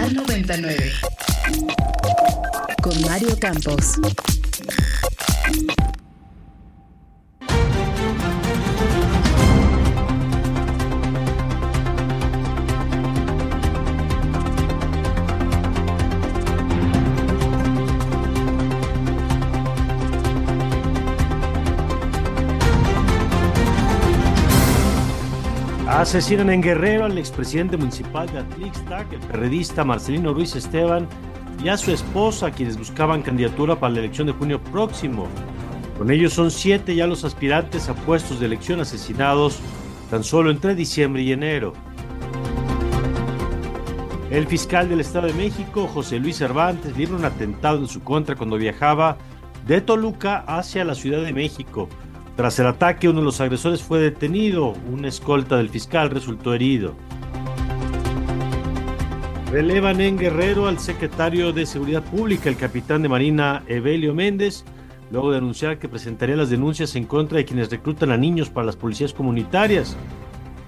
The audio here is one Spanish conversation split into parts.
Radar 99. Con Mario Campos. Asesinan en Guerrero al expresidente municipal de Atlixtac, el periodista Marcelino Ruiz Esteban, y a su esposa, quienes buscaban candidatura para la elección de junio próximo. Con ellos son siete ya los aspirantes a puestos de elección asesinados tan solo entre diciembre y enero. El fiscal del Estado de México, José Luis Cervantes, libró un atentado en su contra cuando viajaba de Toluca hacia la Ciudad de México. Tras el ataque, uno de los agresores fue detenido. Una escolta del fiscal resultó herido. Relevan en Guerrero al secretario de Seguridad Pública, el capitán de Marina Evelio Méndez, luego de anunciar que presentaría las denuncias en contra de quienes reclutan a niños para las policías comunitarias.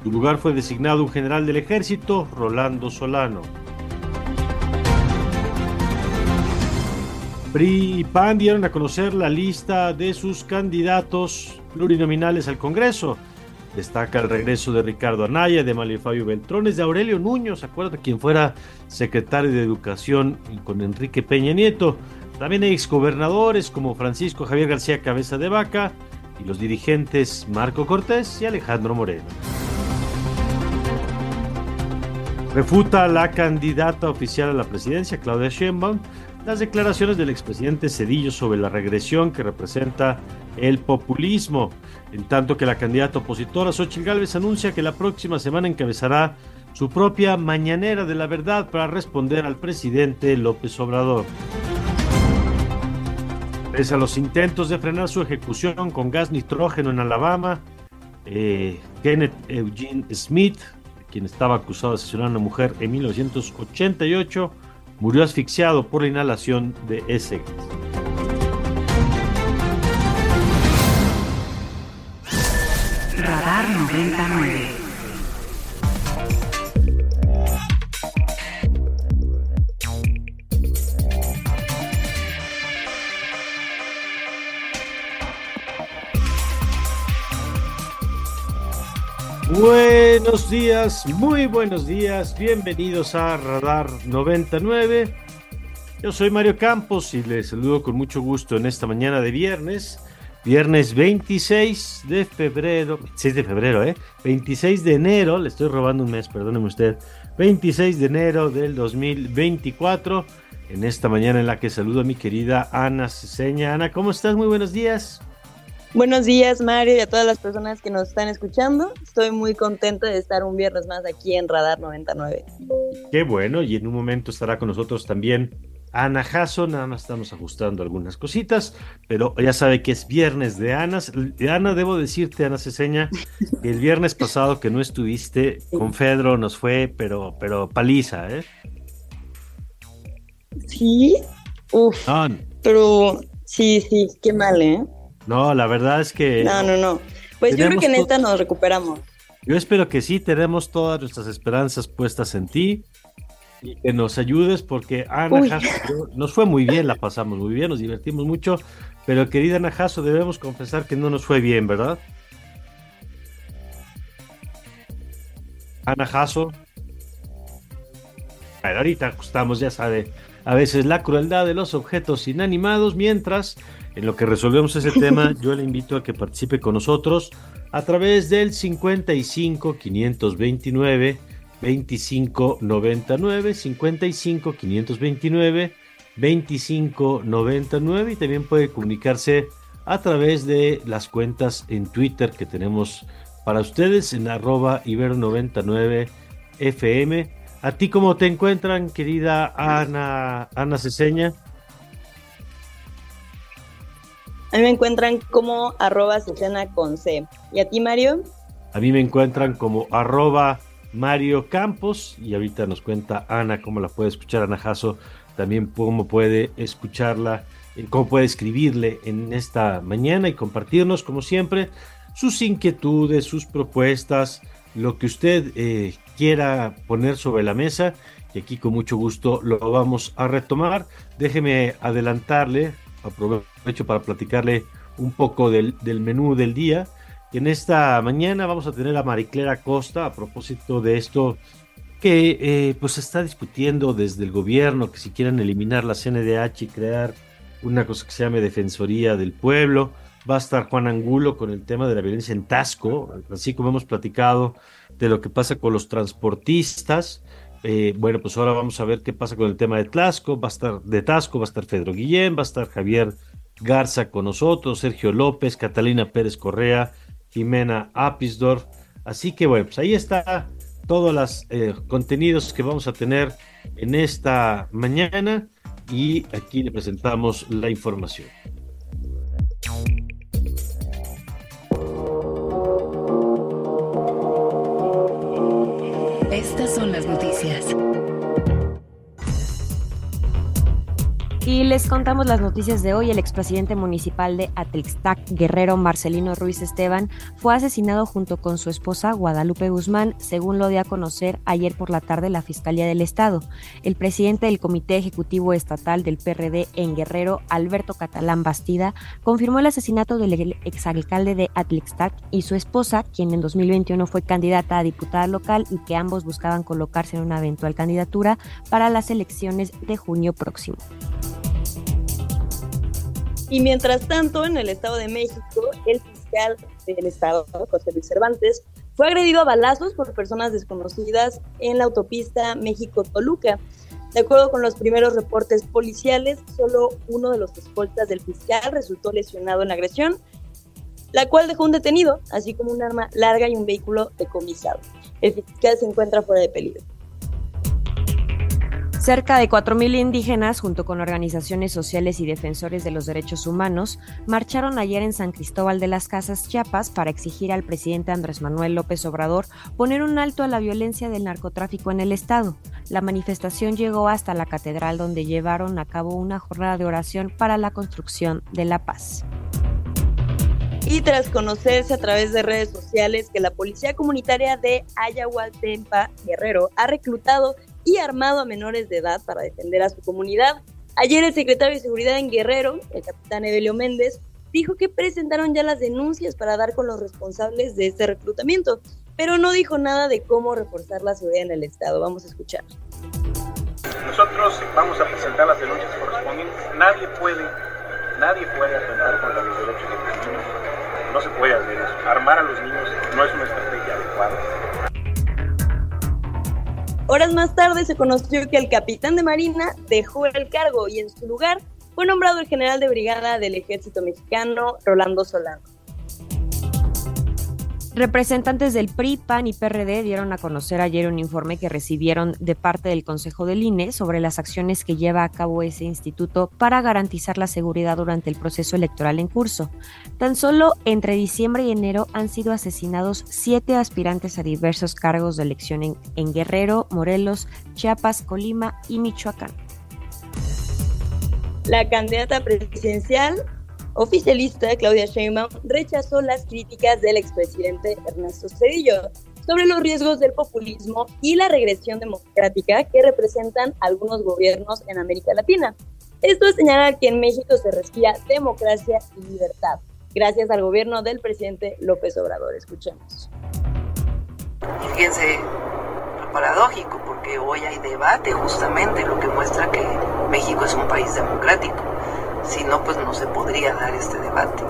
Su lugar fue designado un general del ejército, Rolando Solano. PRI y PAN dieron a conocer la lista de sus candidatos plurinominales al Congreso. Destaca el regreso de Ricardo Anaya, de Mario Fabio Beltrones, de Aurelio Nuño, ¿se acuerda quien fuera secretario de Educación con Enrique Peña Nieto? También hay exgobernadores como Francisco Javier García Cabeza de Vaca y los dirigentes Marco Cortés y Alejandro Moreno. Refuta la candidata oficial a la presidencia, Claudia Sheinbaum, las declaraciones del expresidente Cedillo sobre la regresión que representa el populismo, en tanto que la candidata opositora Xochitl Gálvez anuncia que la próxima semana encabezará su propia mañanera de la verdad para responder al presidente López Obrador. Pese a los intentos de frenar su ejecución con gas nitrógeno en Alabama, eh, Kenneth Eugene Smith, quien estaba acusado de asesinar a una mujer en 1988, murió asfixiado por la inhalación de ese gas. Radar 99. Buenos días, muy buenos días, bienvenidos a Radar 99. Yo soy Mario Campos y les saludo con mucho gusto en esta mañana de viernes, viernes 26 de febrero, 6 de febrero, ¿eh? 26 de enero, le estoy robando un mes, perdóneme usted, 26 de enero del 2024, en esta mañana en la que saludo a mi querida Ana Ceseña. Ana, ¿cómo estás? Muy buenos días. Buenos días, Mario, y a todas las personas que nos están escuchando. Estoy muy contenta de estar un viernes más aquí en Radar 99. Qué bueno, y en un momento estará con nosotros también Ana Jasso, nada más estamos ajustando algunas cositas, pero ya sabe que es viernes de Ana. De Ana, debo decirte, Ana Ceseña, que el viernes pasado que no estuviste con Fedro nos fue, pero, pero paliza, ¿eh? Sí, uf, No, pero sí, sí, qué mal, ¿eh? No, la verdad es que No, no, no. Pues yo creo que en esta nos recuperamos. yo espero que sí, tenemos todas nuestras esperanzas puestas en ti y que nos ayudes porque Ana. Jasso, nos fue muy bien, la pasamos muy bien, nos divertimos mucho, pero querida Ana Jasso, debemos confesar que no nos fue bien, ¿verdad? Ana Jasso. Bueno, ahorita ajustamos, ya sabe, a veces la crueldad de los objetos inanimados, mientras en lo que resolvemos ese tema, yo le invito a que participe con nosotros a través del 55 529 25 99 55 529 25 99 y también puede comunicarse a través de las cuentas en Twitter que tenemos para ustedes en arroba ibero99 FM. ¿A ti cómo te encuentran, querida Ana, Ana Ceseña? A mí me encuentran como arroba con C. ¿Y a ti, Mario? A mí me encuentran como arroba Mario Campos y ahorita nos cuenta Ana cómo la puede escuchar, Ana Jasso, también cómo puede escucharla, eh, cómo puede escribirle en esta mañana y compartirnos, como siempre, sus inquietudes, sus propuestas, lo que usted eh, quiera poner sobre la mesa y aquí con mucho gusto lo vamos a retomar. Déjeme adelantarle, aprovecho para platicarle un poco del, menú del día. En esta mañana vamos a tener a Mariclera Costa a propósito de esto que eh, pues se está discutiendo desde el gobierno, que si quieren eliminar la CNDH y crear una cosa que se llame Defensoría del Pueblo. Va a estar Juan Angulo con el tema de la violencia en Tasco, así como hemos platicado de lo que pasa con los transportistas. Eh, bueno, pues ahora vamos a ver qué pasa con el tema de Tasco. Va a estar de Tasco, va a estar Pedro Guillén, va a estar Javier Garza con nosotros, Sergio López, Catalina Pérez Correa, Jimena Apisdorf. Así que bueno, pues ahí está todos los eh, contenidos que vamos a tener en esta mañana y aquí le presentamos la información. Y les contamos las noticias de hoy. El expresidente municipal de Atlixtac, Guerrero Marcelino Ruiz Esteban, fue asesinado junto con su esposa Guadalupe Guzmán, según lo dio a conocer ayer por la tarde la Fiscalía del Estado. El presidente del Comité Ejecutivo Estatal del PRD en Guerrero, Alberto Catalán Bastida, confirmó el asesinato del exalcalde de Atlixtac y su esposa, quien en 2021 fue candidata a diputada local y que ambos buscaban colocarse en una eventual candidatura para las elecciones de junio próximo. Y mientras tanto, en el Estado de México, el fiscal del Estado, José Luis Cervantes, fue agredido a balazos por personas desconocidas en la autopista México-Toluca. De acuerdo con los primeros reportes policiales, solo uno de los escoltas del fiscal resultó lesionado en la agresión, la cual dejó un detenido, así como un arma larga y un vehículo decomisado. El fiscal se encuentra fuera de peligro. Cerca de 4.000 indígenas, junto con organizaciones sociales y defensores de los derechos humanos, marcharon ayer en San Cristóbal de las Casas, Chiapas, para exigir al presidente Andrés Manuel López Obrador poner un alto a la violencia del narcotráfico en el Estado. La manifestación llegó hasta la catedral, donde llevaron a cabo una jornada de oración para la construcción de la paz y tras conocerse a través de redes sociales que la Policía Comunitaria de Ayahualtempa Guerrero ha reclutado y armado a menores de edad para defender a su comunidad. Ayer el secretario de Seguridad en Guerrero, el capitán Evelio Méndez, dijo que presentaron ya las denuncias para dar con los responsables de este reclutamiento, pero no dijo nada de cómo reforzar la seguridad en el Estado. Vamos a escuchar. Nosotros vamos a presentar las denuncias correspondientes. Nadie puede, nadie puede atentar contra los derechos de los niños. No se puede hacer eso. Armar a los niños no es una estrategia adecuada. Horas más tarde se conoció que el capitán de Marina dejó el cargo y en su lugar fue nombrado el general de brigada del ejército mexicano, Rolando Solano. Representantes del PRI, PAN y PRD dieron a conocer ayer un informe que recibieron de parte del Consejo del INE sobre las acciones que lleva a cabo ese instituto para garantizar la seguridad durante el proceso electoral en curso. Tan solo entre diciembre y enero han sido asesinados siete aspirantes a diversos cargos de elección en, en Guerrero, Morelos, Chiapas, Colima y Michoacán. La candidata presidencial oficialista Claudia Sheinbaum rechazó las críticas del expresidente Ernesto Cedillo sobre los riesgos del populismo y la regresión democrática que representan algunos gobiernos en América Latina. Esto es que en México se respira democracia y libertad, gracias al gobierno del presidente López Obrador. Escuchemos. Fíjense paradójico, porque hoy hay debate justamente, lo que muestra que México es un país democrático si no, pues no se podría dar este debate.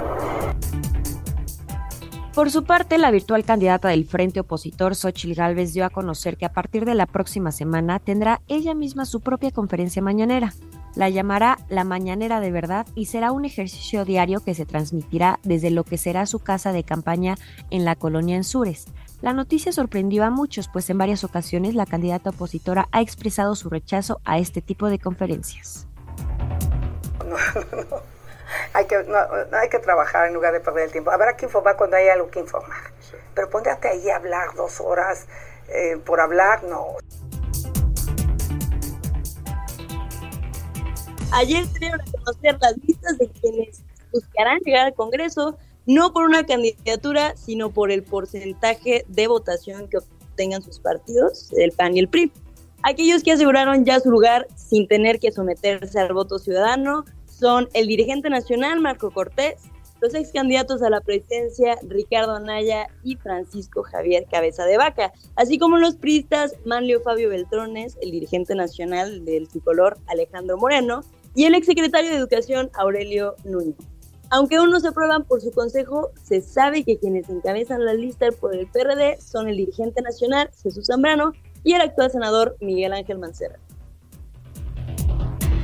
Por su parte, la virtual candidata del Frente Opositor, Xochil Gálvez, dio a conocer que a partir de la próxima semana tendrá ella misma su propia conferencia mañanera. La llamará La Mañanera de Verdad y será un ejercicio diario que se transmitirá desde lo que será su casa de campaña en la colonia Ensures. La noticia sorprendió a muchos, pues en varias ocasiones la candidata opositora ha expresado su rechazo a este tipo de conferencias. Hay que, hay que trabajar en lugar de perder el tiempo. Habrá que informar cuando hay algo que informar. Pero ponte ahí a hablar dos horas eh, por hablar, no. Ayer dieron a conocer las listas de quienes buscarán llegar al Congreso, no por una candidatura, sino por el porcentaje de votación que obtengan sus partidos, el PAN y el PRI. Aquellos que aseguraron ya su lugar sin tener que someterse al voto ciudadano son el dirigente nacional Marco Cortés, los ex candidatos a la presidencia Ricardo Anaya y Francisco Javier Cabeza de Vaca, así como los priistas Manlio Fabio Beltrones, el dirigente nacional del tricolor Alejandro Moreno y el exsecretario de Educación Aurelio Núñez. Aunque aún no se aprueban por su consejo, se sabe que quienes encabezan la lista por el PRD son el dirigente nacional Jesús Zambrano y el actual senador Miguel Ángel Mancera.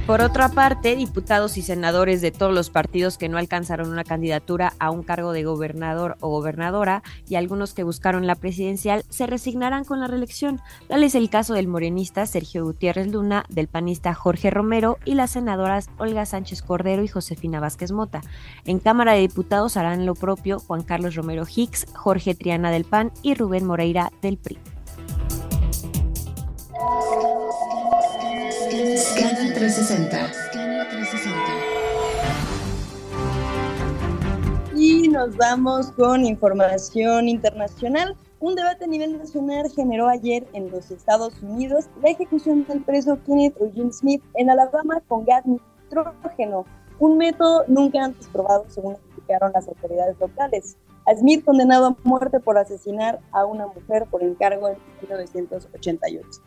Por otra parte, diputados y senadores de todos los partidos que no alcanzaron una candidatura a un cargo de gobernador o gobernadora y algunos que buscaron la presidencial se resignarán con la reelección. Tal es el caso del morenista Sergio Gutiérrez Luna, del panista Jorge Romero y las senadoras Olga Sánchez Cordero y Josefina Vázquez Mota. En Cámara de Diputados harán lo propio Juan Carlos Romero Hicks, Jorge Triana del PAN y Rubén Moreira del PRI. 360. Y nos vamos con información internacional. Un debate a nivel nacional generó ayer en los Estados Unidos la ejecución del preso Kenneth Eugene Smith en Alabama con gas nitrógeno, un método nunca antes probado según explicaron las autoridades locales. A Smith condenado a muerte por asesinar a una mujer por encargo en 1988.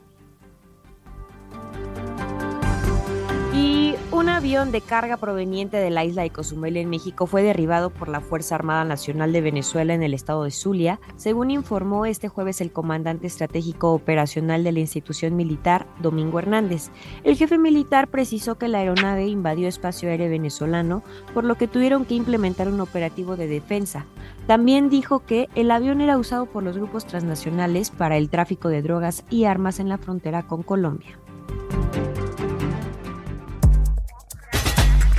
Un avión de carga proveniente de la isla de Cozumel en México fue derribado por la Fuerza Armada Nacional de Venezuela en el estado de Zulia, según informó este jueves el comandante estratégico operacional de la institución militar, Domingo Hernández. El jefe militar precisó que la aeronave invadió espacio aéreo venezolano, por lo que tuvieron que implementar un operativo de defensa. También dijo que el avión era usado por los grupos transnacionales para el tráfico de drogas y armas en la frontera con Colombia.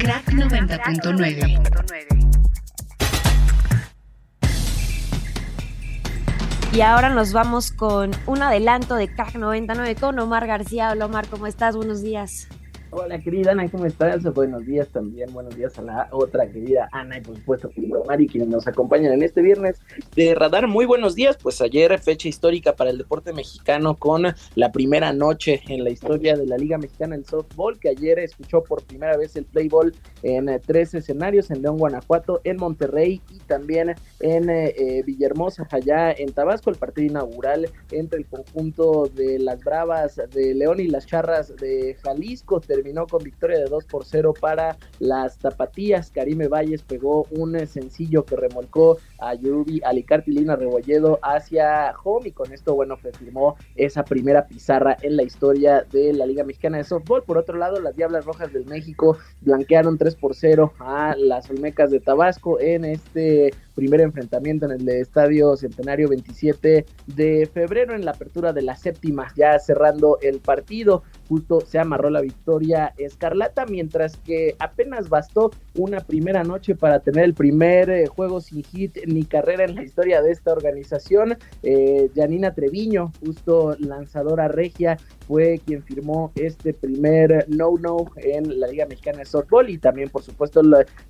Crack 90.9. Y ahora nos vamos con un adelanto de Crack 99 con Omar García. Hola Omar, ¿cómo estás? Buenos días. Hola querida Ana, ¿cómo estás? Buenos días también, buenos días a la otra querida Ana y por supuesto a Mari quienes nos acompañan en este viernes de Radar. Muy buenos días, pues ayer fecha histórica para el deporte mexicano con la primera noche en la historia de la Liga Mexicana del Softball, que ayer escuchó por primera vez el playball en eh, tres escenarios, en León, Guanajuato, en Monterrey y también en eh, eh, Villahermosa, allá en Tabasco, el partido inaugural entre el conjunto de las Bravas de León y las Charras de Jalisco terminó con victoria de 2 por 0 para las Tapatías. Karime Valles pegó un sencillo que remolcó a Yubi Alicarte y Lina Rebolledo hacia home y con esto, bueno, firmó esa primera pizarra en la historia de la Liga Mexicana de Softball. Por otro lado, las Diablas Rojas del México blanquearon 3 por 0 a las Olmecas de Tabasco en este primer enfrentamiento en el Estadio Centenario 27 de febrero en la apertura de la séptima, ya cerrando el partido, justo se amarró la victoria escarlata, mientras que apenas bastó una primera noche para tener el primer eh, juego sin hit ni carrera en la historia de esta organización. Eh, Janina Treviño, justo lanzadora regia, fue quien firmó este primer no-no en la Liga Mexicana de Softball y también, por supuesto,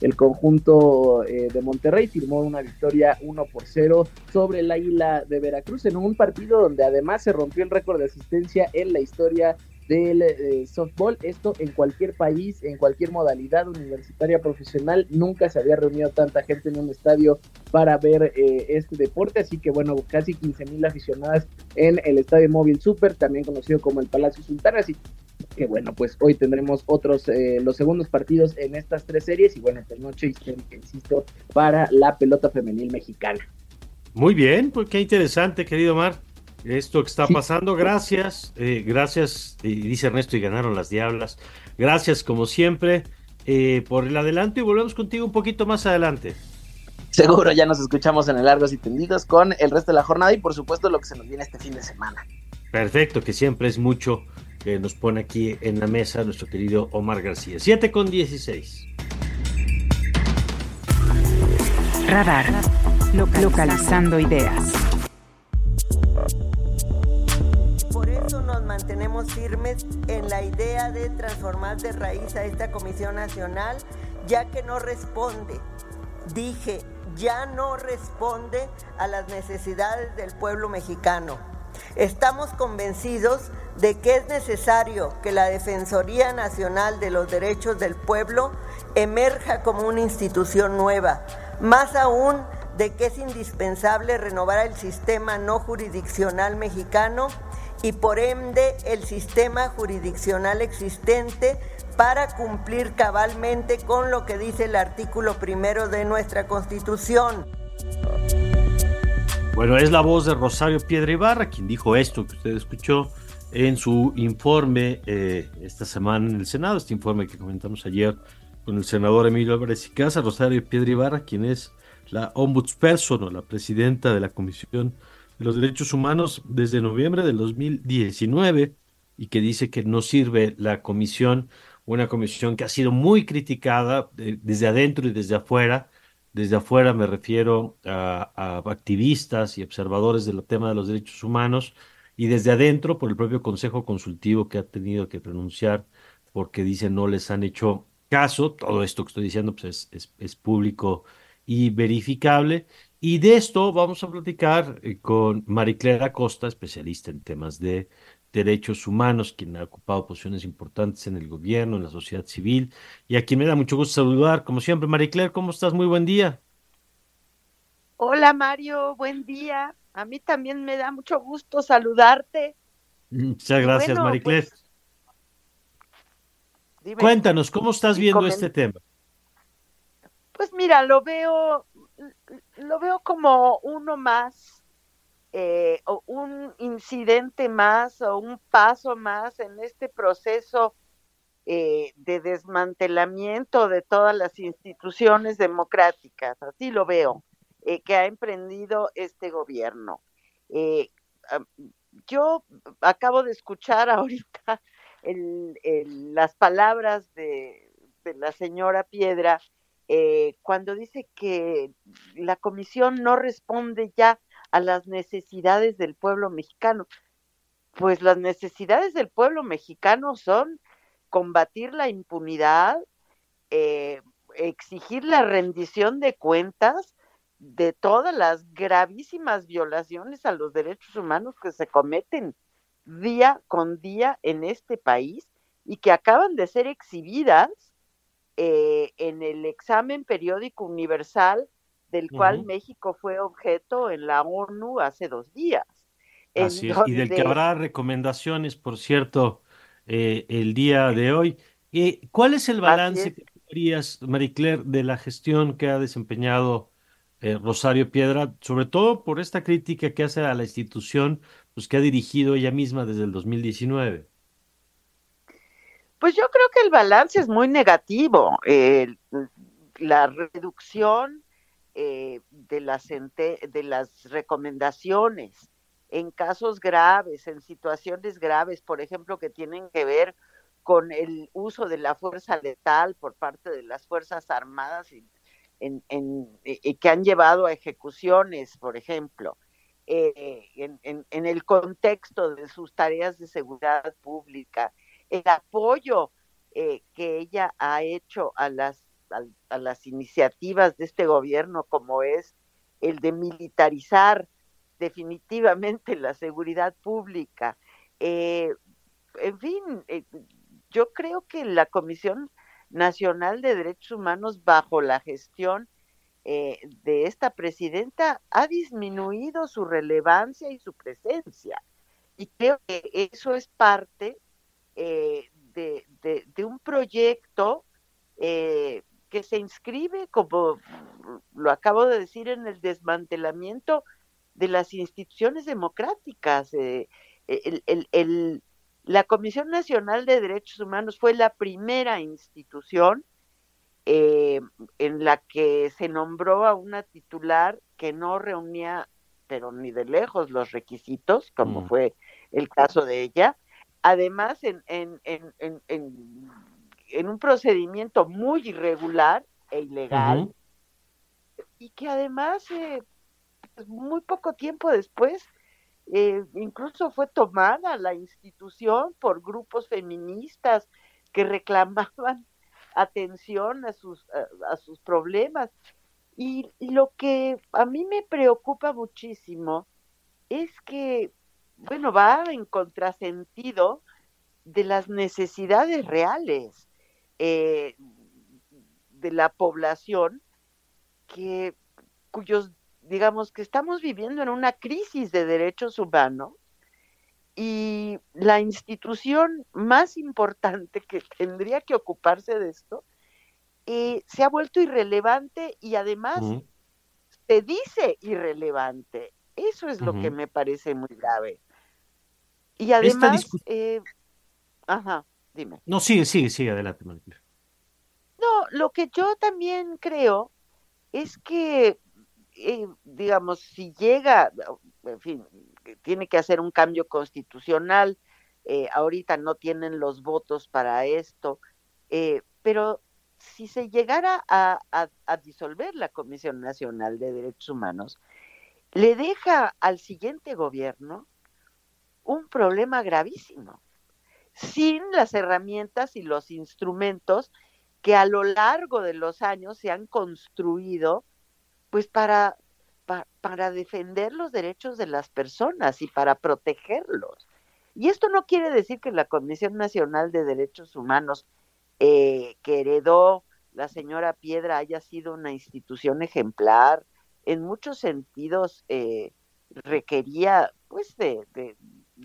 el, conjunto eh, de Monterrey firmó una victoria 1 por 0 sobre el Águila de Veracruz en un partido donde además se rompió el récord de asistencia en la historia del eh, softball. Esto en cualquier país, en cualquier modalidad universitaria profesional, nunca se había reunido tanta gente en un estadio para ver eh, este deporte. Así que bueno, casi 15 mil aficionadas en el Estadio Móvil Super, también conocido como el Palacio Sultán. Así que bueno, pues hoy tendremos otros, eh, los segundos partidos en estas tres series y bueno, pues noche insisto, para la pelota femenil mexicana. Muy bien, pues qué interesante, querido Mar. Esto que está pasando, gracias, eh, gracias, dice Ernesto, y ganaron las diablas. Gracias, como siempre, eh, por el adelanto y volvemos contigo un poquito más adelante. Seguro ya nos escuchamos en el Largos y Tendidos con el resto de la jornada y por supuesto lo que se nos viene este fin de semana. Perfecto, que siempre es mucho que nos pone aquí en la mesa nuestro querido Omar García. 7 con 16. Radar. Localizando ideas. Mantenemos firmes en la idea de transformar de raíz a esta Comisión Nacional, ya que no responde, dije, ya no responde a las necesidades del pueblo mexicano. Estamos convencidos de que es necesario que la Defensoría Nacional de los Derechos del Pueblo emerja como una institución nueva, más aún de que es indispensable renovar el sistema no jurisdiccional mexicano y por ende el sistema jurisdiccional existente para cumplir cabalmente con lo que dice el artículo primero de nuestra Constitución. Bueno, es la voz de Rosario Piedra Ibarra, quien dijo esto que usted escuchó en su informe eh, esta semana en el Senado, este informe que comentamos ayer con el senador Emilio Álvarez y Casa, Rosario Piedra Ibarra, quien es la ombudsperson o la presidenta de la Comisión de los Derechos Humanos desde noviembre del 2019 y que dice que no sirve la comisión, una comisión que ha sido muy criticada eh, desde adentro y desde afuera, desde afuera me refiero a, activistas y observadores del tema de los derechos humanos y desde adentro por el propio Consejo Consultivo que ha tenido que pronunciar porque dicen no les han hecho caso. Todo esto que estoy diciendo pues es, es, público y verificable. Y de esto vamos a platicar eh, con Mariclera Costa, especialista en temas de derechos humanos, quien ha ocupado posiciones importantes en el gobierno, en la sociedad civil, y a quien me da mucho gusto saludar, como siempre. Maricler, ¿cómo estás? Muy buen día. Hola Mario, buen día. A mí también me da mucho gusto saludarte. Muchas gracias, Maricler. Pues, Cuéntanos, ¿cómo estás viendo este tema? Pues mira, lo veo, lo veo como uno más eh, o un incidente más o un paso más en este proceso eh, de desmantelamiento de todas las instituciones democráticas, así lo veo, eh, que ha emprendido este gobierno. yo acabo de escuchar ahorita las palabras de, la señora Piedra cuando dice que la comisión no responde ya a las necesidades del pueblo mexicano. Pues las necesidades del pueblo mexicano son combatir la impunidad, eh, exigir la rendición de cuentas de todas las gravísimas violaciones a los derechos humanos que se cometen día con día en este país y que acaban de ser exhibidas eh, en el examen periódico universal del cual México fue objeto en la ONU hace dos días. Así es, y del que habrá recomendaciones, por cierto, eh, el día de hoy. Eh, ¿Cuál es el balance que harías, Marie de la gestión que ha desempeñado eh, Rosario Piedra, sobre todo por esta crítica que hace a la institución, pues que ha dirigido ella misma desde el 2019? Pues yo creo que el balance es muy negativo. la reducción eh, de, las de las recomendaciones en casos graves, en situaciones graves, por ejemplo, que tienen que ver con el uso de la fuerza letal por parte de las Fuerzas Armadas y, en, que han llevado a ejecuciones, por ejemplo, eh, en, el contexto de sus tareas de seguridad pública, el apoyo eh, que ella ha hecho a las a, las iniciativas de este gobierno, como es el de militarizar definitivamente la seguridad pública. Eh, en fin, eh, yo creo que la Comisión Nacional de Derechos Humanos, bajo la gestión eh, de esta presidenta, ha disminuido su relevancia y su presencia. Y creo que eso es parte de, de, un proyecto que se inscribe, como lo acabo de decir, en el desmantelamiento de las instituciones democráticas. Eh, la Comisión Nacional de Derechos Humanos fue la primera institución eh, en la que se nombró a una titular que no reunía, pero ni de lejos, los requisitos, como mm. fue el caso de ella. Además, en, en, en, en un procedimiento muy irregular e ilegal, y que además, eh, pues, muy poco tiempo después, eh, incluso fue tomada la institución por grupos feministas que reclamaban atención a sus, a, sus problemas. Y, lo que a mí me preocupa muchísimo es que, bueno, va en contrasentido de las necesidades reales eh, de la población que cuyos digamos que estamos viviendo en una crisis de derechos humanos y la institución más importante que tendría que ocuparse de esto eh, se ha vuelto irrelevante y además se dice irrelevante. Eso es lo que me parece muy grave. Y además, eh, ajá, dime. No, sigue, sigue, sigue, adelante, No, lo que yo también creo es que, eh, digamos, si llega, en fin, tiene que hacer un cambio constitucional, eh, ahorita no tienen los votos para esto, eh, pero si se llegara a, disolver la Comisión Nacional de Derechos Humanos, le deja al siguiente gobierno un problema gravísimo, sin las herramientas y los instrumentos que a lo largo de los años se han construido pues para para defender los derechos de las personas y para protegerlos. Y esto no quiere decir que la Comisión Nacional de Derechos Humanos eh, que heredó la señora Piedra haya sido una institución ejemplar. En muchos sentidos eh, requería pues de, de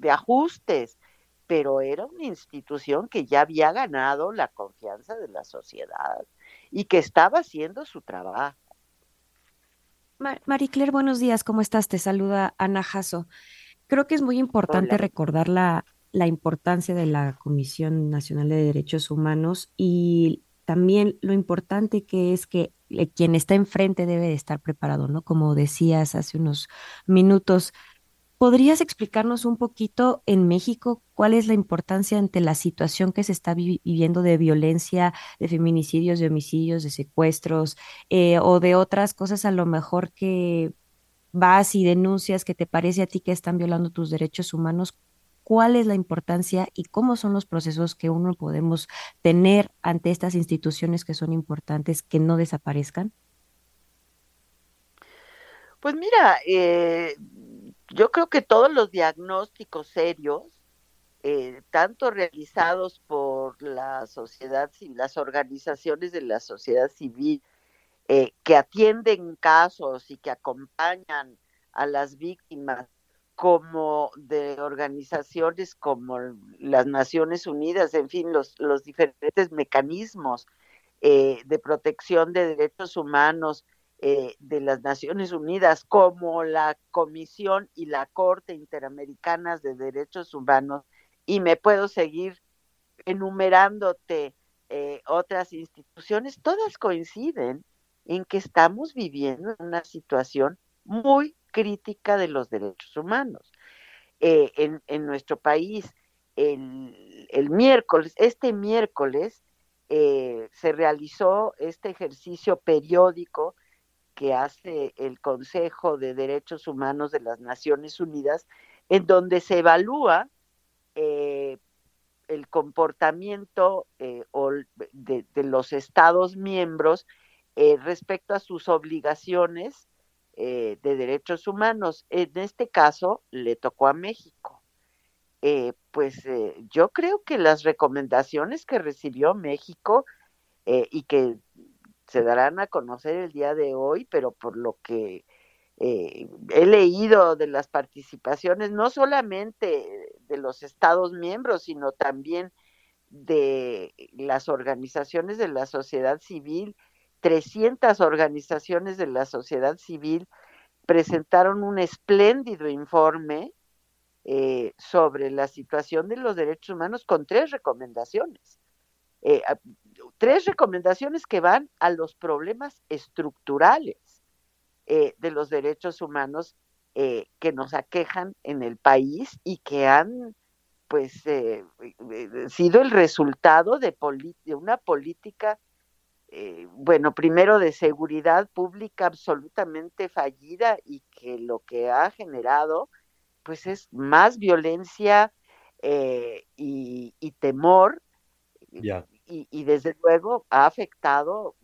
ajustes, pero era una institución que ya había ganado la confianza de la sociedad y que estaba haciendo su trabajo. Marie Claire, buenos días, ¿cómo estás? Te saluda Ana Jasso. Creo que es muy importante recordar la, la importancia de la Comisión Nacional de Derechos Humanos y también lo importante que es que eh, quien está enfrente debe de estar preparado, ¿no? Como decías hace unos minutos, ¿Podrías explicarnos un poquito en México cuál es la importancia ante la situación que se está viviendo de violencia, de feminicidios, de homicidios, de secuestros eh, o de otras cosas a lo mejor que vas y denuncias que te parece a ti que están violando tus derechos humanos? ¿Cuál es la importancia y cómo son los procesos que uno podemos tener ante estas instituciones que son importantes que no desaparezcan? Pues mira, eh, yo creo que todos los diagnósticos serios, eh, tanto realizados por la sociedad, las organizaciones de la sociedad civil, eh, que atienden casos y que acompañan a las víctimas, como de organizaciones como las Naciones Unidas, en fin, los, diferentes mecanismos eh, de protección de derechos humanos, eh, de las Naciones Unidas, como la Comisión y la Corte Interamericanas de Derechos Humanos, y me puedo seguir enumerándote eh, otras instituciones, todas coinciden en que estamos viviendo una situación muy crítica de los derechos humanos. Eh, en, en, nuestro país, el, el, miércoles, este miércoles, se realizó este ejercicio periódico que hace el Consejo de Derechos Humanos de las Naciones Unidas, en donde se evalúa eh, el comportamiento eh, de, los Estados miembros eh, respecto a sus obligaciones de derechos humanos. En este caso, le tocó a México. pues yo creo que las recomendaciones que recibió México y que se darán a conocer el día de hoy, pero por lo que eh, he leído de las participaciones, no solamente de los Estados miembros, sino también de las organizaciones de la sociedad civil, 300 organizaciones de la sociedad civil presentaron un espléndido informe eh, sobre la situación de los derechos humanos con tres recomendaciones. Eh, tres recomendaciones que van a los problemas estructurales eh, de los derechos humanos eh, que nos aquejan en el país y que han pues eh, sido el resultado de, de una política bueno primero de seguridad pública absolutamente fallida y que lo que ha generado pues es más violencia y, temor y, desde luego ha afectado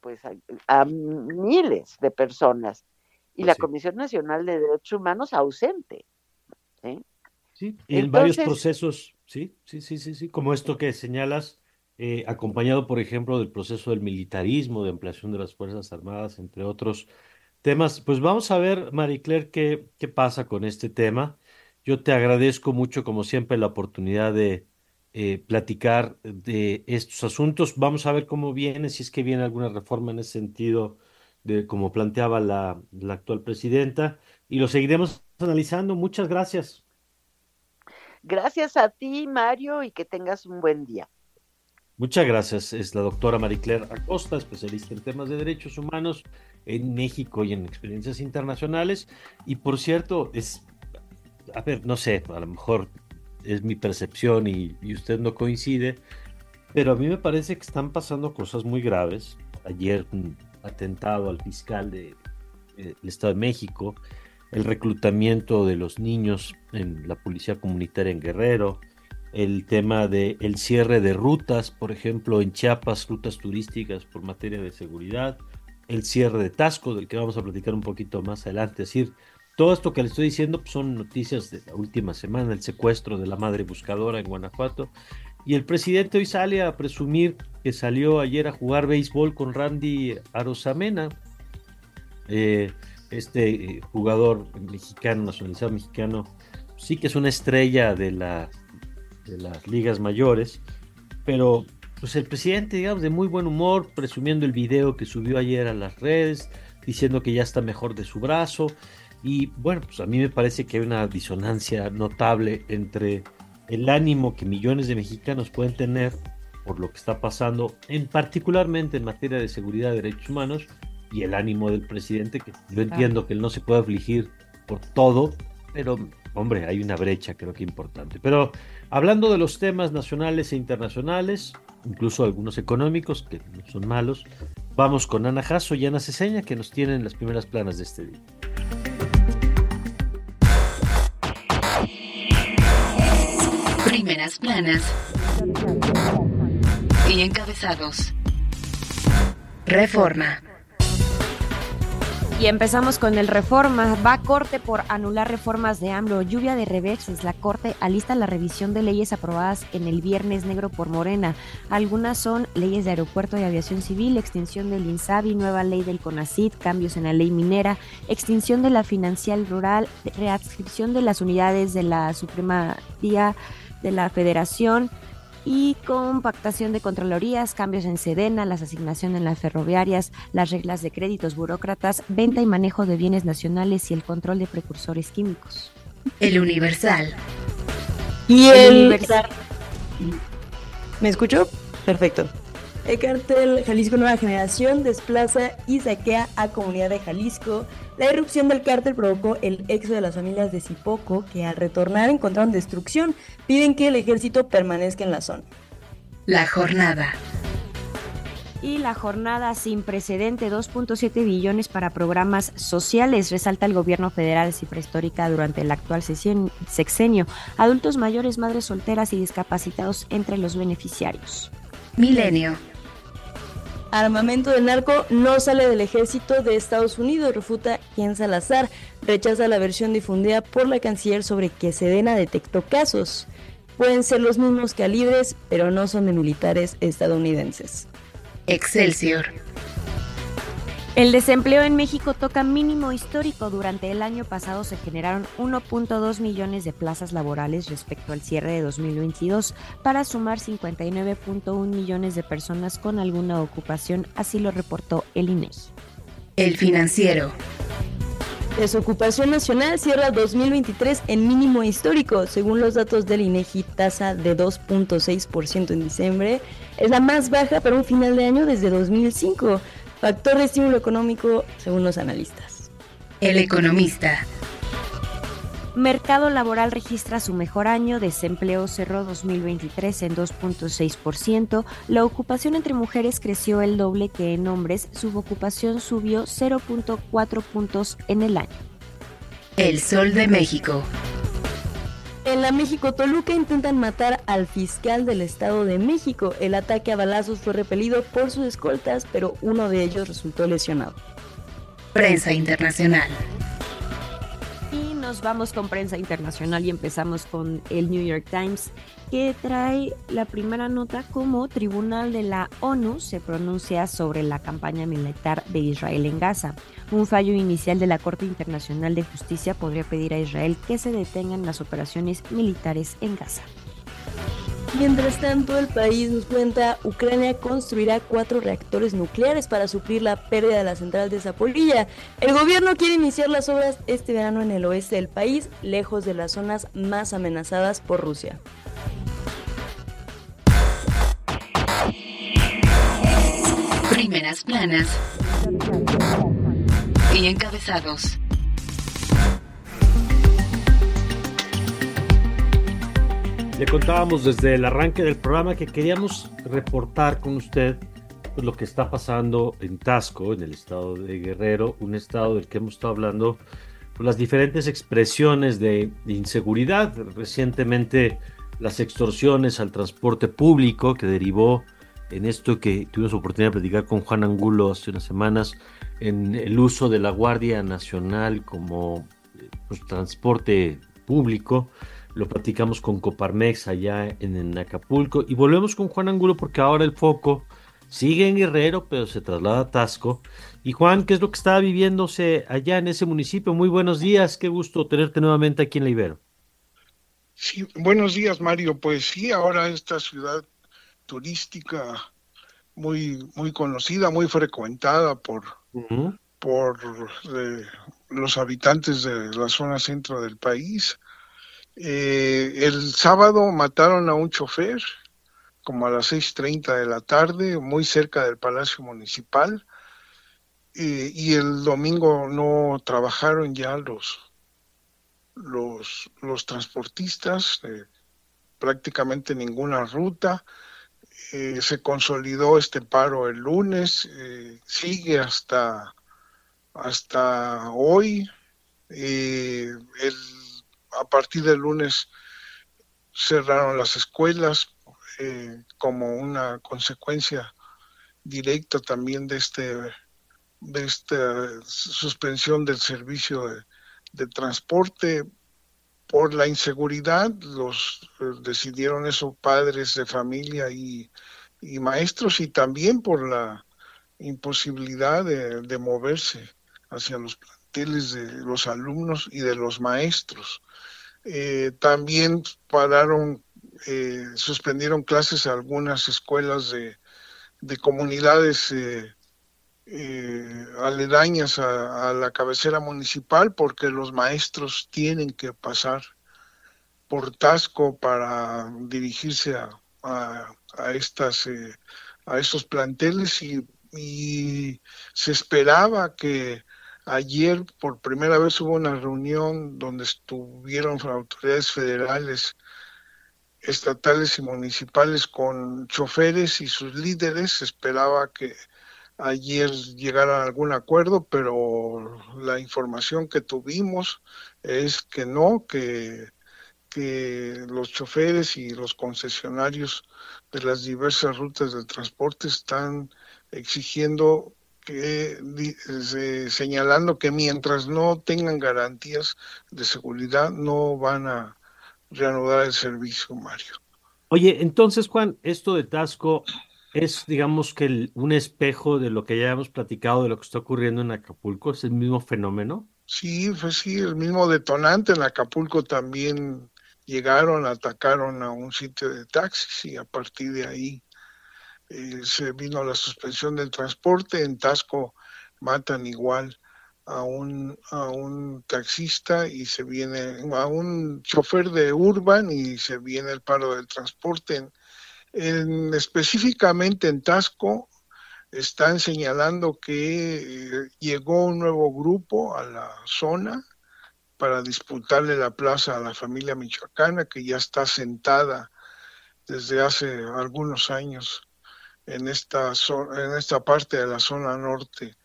pues a, miles de personas y pues la Comisión Nacional de Derechos Humanos ausente. ¿eh? Sí, en varios procesos, sí, sí, sí, sí, sí, como esto que señalas, eh, acompañado, por ejemplo, del proceso del militarismo, de ampliación de las Fuerzas Armadas, entre otros temas. Pues vamos a ver, Marie Claire, qué, qué pasa con este tema. Yo te agradezco mucho, como siempre, la oportunidad de, eh, platicar de estos asuntos. Vamos a ver cómo viene, si es que viene alguna reforma en ese sentido, de como planteaba la, la actual presidenta, y lo seguiremos analizando. Muchas gracias. Gracias a ti, Mario, y que tengas un buen día. Muchas gracias. Es la doctora Marie-Claire Acosta, especialista en temas de derechos humanos en México y en experiencias internacionales. Y por cierto, es, a ver, no sé, a lo mejor es mi percepción y, usted no coincide, pero a mí me parece que están pasando cosas muy graves. Ayer un atentado al fiscal del de, eh, Estado de México, el reclutamiento de los niños en la policía comunitaria en Guerrero, el tema del el cierre de rutas, por ejemplo, en Chiapas, rutas turísticas por materia de seguridad, el cierre de Tasco, del que vamos a platicar un poquito más adelante, es decir, todo esto que le estoy diciendo pues, son noticias de la última semana, el secuestro de la madre buscadora en Guanajuato. Y el presidente hoy sale a presumir que salió ayer a jugar béisbol con Randy Arosamena, eh, este eh, jugador mexicano, nacionalizado mexicano, sí que es una estrella de, la, de las ligas mayores, pero pues el presidente, digamos, de muy buen humor, presumiendo el video que subió ayer a las redes, diciendo que ya está mejor de su brazo. Y bueno, pues a mí me parece que hay una disonancia notable entre el ánimo que millones de mexicanos pueden tener por lo que está pasando, en particularmente en materia de seguridad de derechos humanos, y el ánimo del presidente, que yo entiendo que él no se puede afligir por todo, pero hombre, hay una brecha creo que importante. Pero hablando de los temas nacionales e internacionales, incluso algunos económicos, que no son malos, vamos con Ana Jasso y Ana Ceseña, que nos tienen las primeras planas de este día. Planas y encabezados. Reforma. Y empezamos con el reforma. Va corte por anular reformas de AMLO. Lluvia de reverses. La corte alista la revisión de leyes aprobadas en el Viernes Negro por Morena. Algunas son leyes de aeropuerto y aviación civil, extinción del INSABI, nueva ley del CONACID, cambios en la ley minera, extinción de la financial rural, readscripción de las unidades de la Suprema Día de la Federación y compactación de controlorías, cambios en Sedena, las asignaciones en las ferroviarias, las reglas de créditos burócratas, venta y manejo de bienes nacionales y el control de precursores químicos. El Universal. Y el, Universal. ¿Me escucho? Perfecto. El cártel Jalisco Nueva Generación desplaza y saquea a comunidad de Jalisco. La irrupción del cártel provocó el éxodo de las familias de Zipoco, que al retornar encontraron destrucción. Piden que el ejército permanezca en la zona. La jornada. Y la jornada sin precedente, 2.7 billones para programas sociales, resalta el gobierno federal cifra histórica durante el actual sexenio. Adultos mayores, madres solteras y discapacitados entre los beneficiarios. Milenio armamento del narco no sale del ejército de Estados Unidos, refuta Ken Salazar, rechaza la versión difundida por la canciller sobre que Sedena detectó casos. Pueden ser los mismos calibres, pero no son de militares estadounidenses. Excelsior. El desempleo en México toca mínimo histórico. Durante el año pasado se generaron 1.2 millones de plazas laborales respecto al cierre de 2022 para sumar 59.1 millones de personas con alguna ocupación, así lo reportó el INEGI. El financiero. Desocupación nacional cierra 2023 en mínimo histórico. Según los datos del INEGI, tasa de 2.6% en diciembre es la más baja para un final de año desde 2005. Factor de estímulo económico, según los analistas. El economista. Mercado laboral registra su mejor año, desempleo cerró 2023 en 2.6%, la ocupación entre mujeres creció el doble que en hombres, su ocupación subió 0.4 puntos en el año. El Sol de México. En la México Toluca intentan matar al fiscal del Estado de México. El ataque a balazos fue repelido por sus escoltas, pero uno de ellos resultó lesionado. Prensa internacional nos vamos con prensa internacional y empezamos con el New York Times, que trae la primera nota como Tribunal de la ONU se pronuncia sobre la campaña militar de Israel en Gaza. Un fallo inicial de la Corte Internacional de Justicia podría pedir a Israel que se detengan las operaciones militares en Gaza. Mientras tanto, el país nos cuenta, Ucrania construirá cuatro reactores nucleares para suplir la pérdida de la central de Zaporilla. El gobierno quiere iniciar las obras este verano en el oeste del país, lejos de las zonas más amenazadas por Rusia. Primeras planas y encabezados. Le contábamos desde el arranque del programa que queríamos reportar con usted pues, lo que está pasando en Tasco, en el estado de Guerrero, un estado del que hemos estado hablando, pues, las diferentes expresiones de, inseguridad. Recientemente las extorsiones al transporte público que derivó en esto que tuvimos oportunidad de platicar con Juan Angulo hace unas semanas, en el uso de la Guardia Nacional como pues, transporte público lo platicamos con Coparmex allá en, Acapulco y volvemos con Juan Angulo porque ahora el foco sigue en Guerrero, pero se traslada a Tasco. Y Juan, ¿qué es lo que está viviéndose allá en ese municipio? Muy buenos días, qué gusto tenerte nuevamente aquí en la Ibero. Sí, buenos días, Mario. Pues sí, ahora esta ciudad turística muy, muy conocida, muy frecuentada por, por eh, los habitantes de la zona centro del país. Eh, el sábado mataron a un chofer como a las 6.30 de la tarde, muy cerca del Palacio Municipal, y el domingo no trabajaron ya los, los, los transportistas, eh, prácticamente ninguna ruta. Eh, se consolidó este paro el lunes, sigue hasta, hasta hoy. el a partir del lunes cerraron las escuelas eh, como una consecuencia directa también de este de esta suspensión del servicio de, transporte. Por la inseguridad los eh, decidieron eso padres de familia y, maestros y también por la imposibilidad de, de moverse hacia los de los alumnos y de los maestros. Eh, también pararon, eh, suspendieron clases a algunas escuelas de, comunidades eh, aledañas a, la cabecera municipal porque los maestros tienen que pasar por Tasco para dirigirse a, a, estas a estos planteles y se esperaba que Ayer por primera vez hubo una reunión donde estuvieron autoridades federales, estatales y municipales con choferes y sus líderes. Esperaba que ayer llegaran a algún acuerdo, pero la información que tuvimos es que no, que, que los choferes y los concesionarios de las diversas rutas de transporte están exigiendo que señalando que mientras no tengan garantías de seguridad no van a reanudar el servicio, Mario. Oye, entonces Juan, esto de Tasco es, digamos que un espejo de lo que ya hemos platicado de lo que está ocurriendo en Acapulco, es el mismo fenómeno. Sí, pues sí, el mismo detonante en Acapulco también llegaron, atacaron a un sitio de taxis y a partir de ahí eh, se vino la suspensión del transporte, en Tasco matan igual a un, a un taxista y se viene, a un chofer de Urban y se viene el paro del transporte. En, específicamente en Tasco están señalando que eh, llegó un nuevo grupo a la zona para disputarle la plaza a la familia michoacana que ya está sentada desde hace algunos años en esta, en esta parte de la zona norte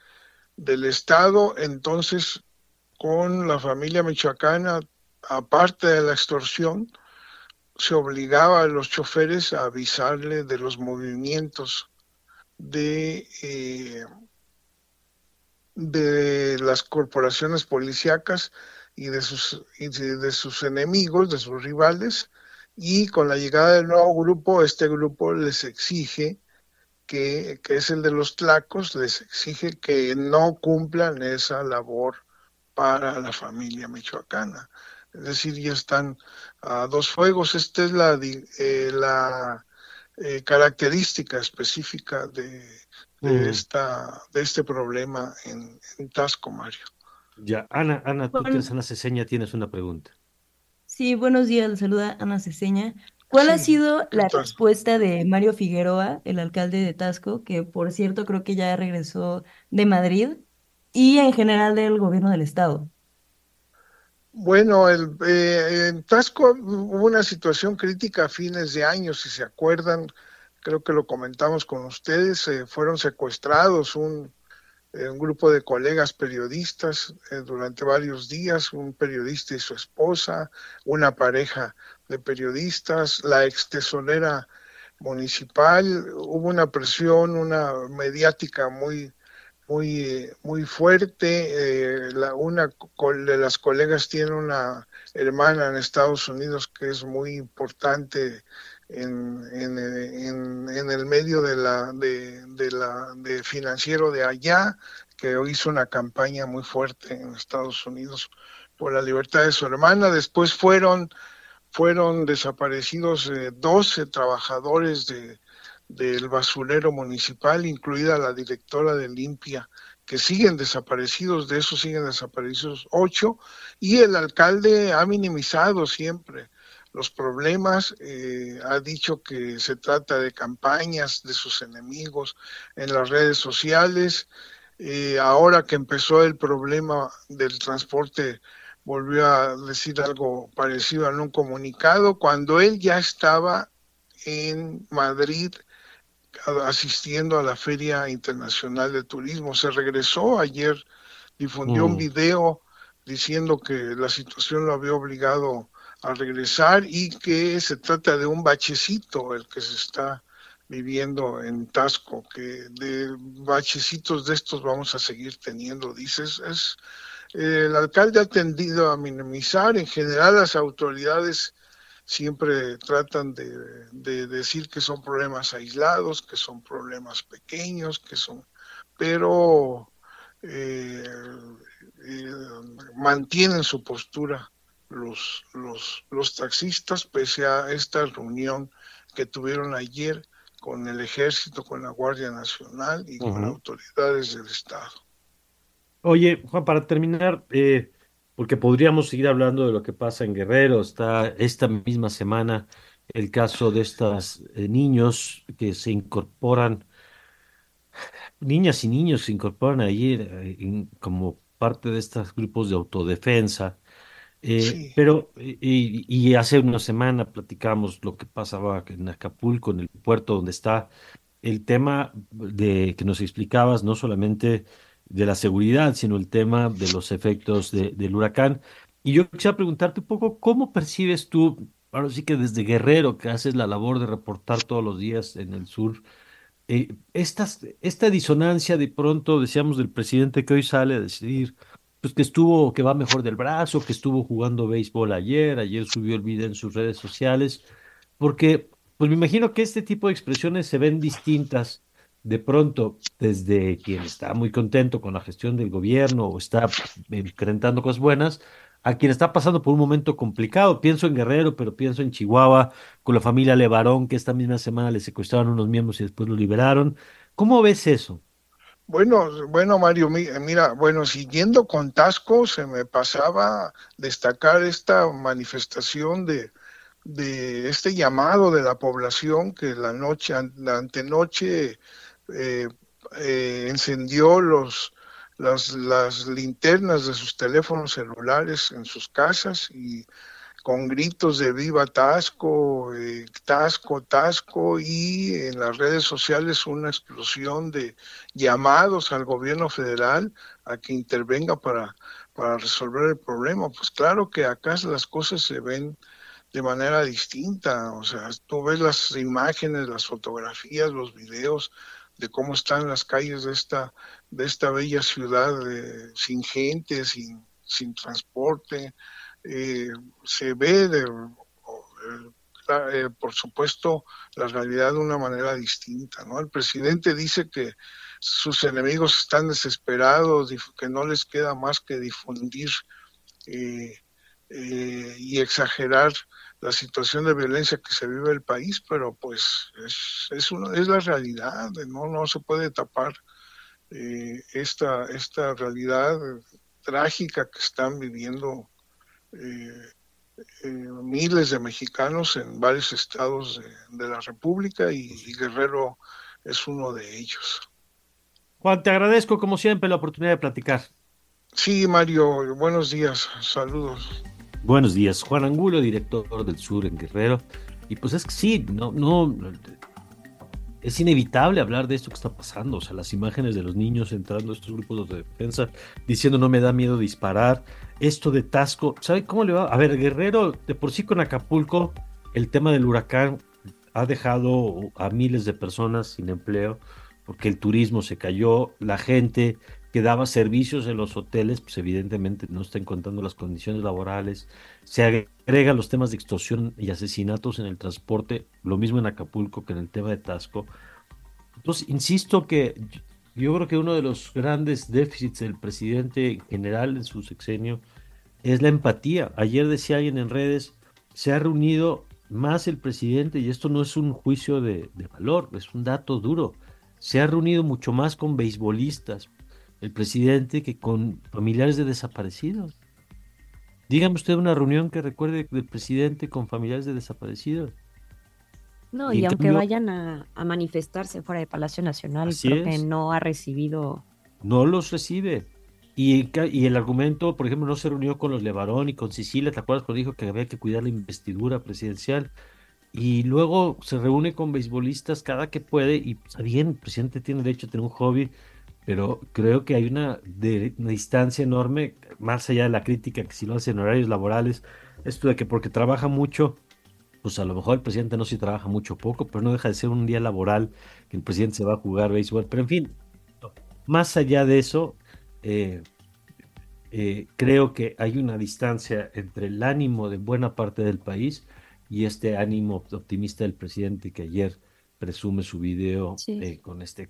del Estado, entonces con la familia michoacana, aparte de la extorsión, se obligaba a los choferes a avisarle de los movimientos de, eh, de las corporaciones policíacas y de, sus, y de sus enemigos, de sus rivales, y con la llegada del nuevo grupo, este grupo les exige que, es el de los tlacos, les exige que no cumplan esa labor para la familia michoacana. Es decir, ya están a dos fuegos. Esta es la, eh, la eh, característica específica de, mm. esta, de este problema en, en, Tasco, Mario. Ya, Ana, Ana, tú tienes Ana Ceseña, tienes una pregunta. Sí, buenos días, le saluda Ana Ceseña. ¿Cuál ha sido la respuesta de Mario Figueroa, el alcalde de Tasco, que por cierto creo que ya regresó de Madrid, y en general del gobierno del estado? Bueno, el, eh, en Tasco hubo una situación crítica a fines de año, si se acuerdan, creo que lo comentamos con ustedes, eh, fueron secuestrados un, eh, un, grupo de colegas periodistas durante varios días, un periodista y su esposa, una pareja de periodistas, la ex tesorera municipal, hubo una presión, una mediática muy, muy, muy fuerte. Eh, una de las colegas tiene una hermana en Estados Unidos que es muy importante en, en, en, el medio de la, de, de la de financiero de allá, que hizo una campaña muy fuerte en Estados Unidos por la libertad de su hermana. Después fueron fueron desaparecidos 12 eh, trabajadores de, del basurero municipal, incluida la directora de Limpia, que siguen desaparecidos, de esos siguen desaparecidos 8, y el alcalde ha minimizado siempre los problemas, eh, ha dicho que se trata de campañas de sus enemigos en las redes sociales, eh, ahora que empezó el problema del transporte volvió a decir algo parecido en un comunicado cuando él ya estaba en Madrid asistiendo a la Feria Internacional de Turismo. Se regresó ayer, difundió un mm. video diciendo que la situación lo había obligado a regresar y que se trata de un bachecito el que se está viviendo en Tasco, que de bachecitos de estos vamos a seguir teniendo, dices, es el alcalde ha tendido a minimizar, en general las autoridades siempre tratan de, decir que son problemas aislados, que son problemas pequeños, que son, pero eh, eh, mantienen su postura los, los, los taxistas pese a esta reunión que tuvieron ayer con el ejército, con la Guardia Nacional y con autoridades del Estado. Oye, Juan, para terminar, eh, porque podríamos seguir hablando de lo que pasa en Guerrero, está esta misma semana el caso de estos eh, niños que se incorporan, niñas y niños se incorporan ayer eh, como parte de estos grupos de autodefensa. Pero, y, y, hace una semana platicamos lo que pasaba en Acapulco, en el puerto donde está el tema de que nos explicabas, no solamente de la seguridad, sino el tema de los efectos del huracán. Y yo quisiera preguntarte un poco, ¿cómo percibes tú, ahora sí que desde Guerrero, que haces la labor de reportar todos los días en el sur, eh, esta disonancia de pronto, decíamos, del presidente que hoy sale a decidir, pues que estuvo, que va mejor del brazo, que estuvo jugando béisbol ayer, ayer subió el video en sus redes sociales, porque pues me imagino que este tipo de expresiones se ven distintas de pronto desde quien está muy contento con la gestión del gobierno o está enfrentando cosas buenas, a quien está pasando por un momento complicado. Pienso en Guerrero, pero pienso en Chihuahua, con la familia Levarón, que esta misma semana le secuestraron unos miembros y después lo liberaron. ¿Cómo ves eso? Bueno, bueno, Mario, mira, bueno, siguiendo con Tasco, se me pasaba destacar esta manifestación de, de este llamado de la población que la noche, la antenoche eh, eh, encendió los, las, las linternas de sus teléfonos celulares en sus casas y con gritos de viva Tasco, eh, Tasco, Tasco y en las redes sociales una explosión de llamados al gobierno federal a que intervenga para, para resolver el problema. Pues claro que acá las cosas se ven de manera distinta, o sea, tú ves las imágenes, las fotografías, los videos de cómo están las calles de esta, de esta bella ciudad eh, sin gente, sin, sin transporte, eh, se ve, de, eh, por supuesto, la realidad de una manera distinta. ¿no? El presidente dice que sus enemigos están desesperados, que no les queda más que difundir eh, y exagerar la situación de violencia que se vive en el país, pero pues es, es, una, es la realidad, no, no se puede tapar esta, esta realidad trágica que están viviendo eh, eh, miles de mexicanos en varios estados de, la República y, Guerrero es uno de ellos. Juan, te agradezco como siempre la oportunidad de platicar. Sí, Mario, buenos días, saludos. Buenos días, Juan Angulo, director del Sur en Guerrero. Y pues es que sí, no, no, es inevitable hablar de esto que está pasando, o sea, las imágenes de los niños entrando a estos grupos de defensa diciendo no me da miedo disparar, esto de Tasco, ¿sabe cómo le va? A ver, Guerrero, de por sí con Acapulco, el tema del huracán ha dejado a miles de personas sin empleo porque el turismo se cayó, la gente que daba servicios en los hoteles, pues evidentemente no está encontrando las condiciones laborales, se agregan los temas de extorsión y asesinatos en el transporte, lo mismo en Acapulco que en el tema de Tasco. Entonces, insisto que yo creo que uno de los grandes déficits del presidente en general en su sexenio es la empatía. Ayer decía alguien en redes, se ha reunido más el presidente, y esto no es un juicio de, de valor, es un dato duro, se ha reunido mucho más con beisbolistas, el presidente que con familiares de desaparecidos. Dígame usted una reunión que recuerde del presidente con familiares de desaparecidos. No, y, aunque vayan a, manifestarse fuera de Palacio Nacional, creo que no ha recibido. No los recibe. Y, y, el argumento, por ejemplo, no se reunió con los Levarón y con Sicilia, ¿te acuerdas cuando dijo que había que cuidar la investidura presidencial? Y luego se reúne con beisbolistas cada que puede, y está bien, el presidente tiene derecho a tener un hobby, pero creo que hay una, distancia enorme, más allá de la crítica que si lo hacen horarios laborales, esto de que porque trabaja mucho, pues a lo mejor el presidente no si trabaja mucho poco, pero no deja de ser un día laboral que el presidente se va a jugar béisbol. Pero en fin, más allá de eso, eh, eh, creo que hay una distancia entre el ánimo de buena parte del país y este ánimo optimista del presidente que ayer presume su video eh, con este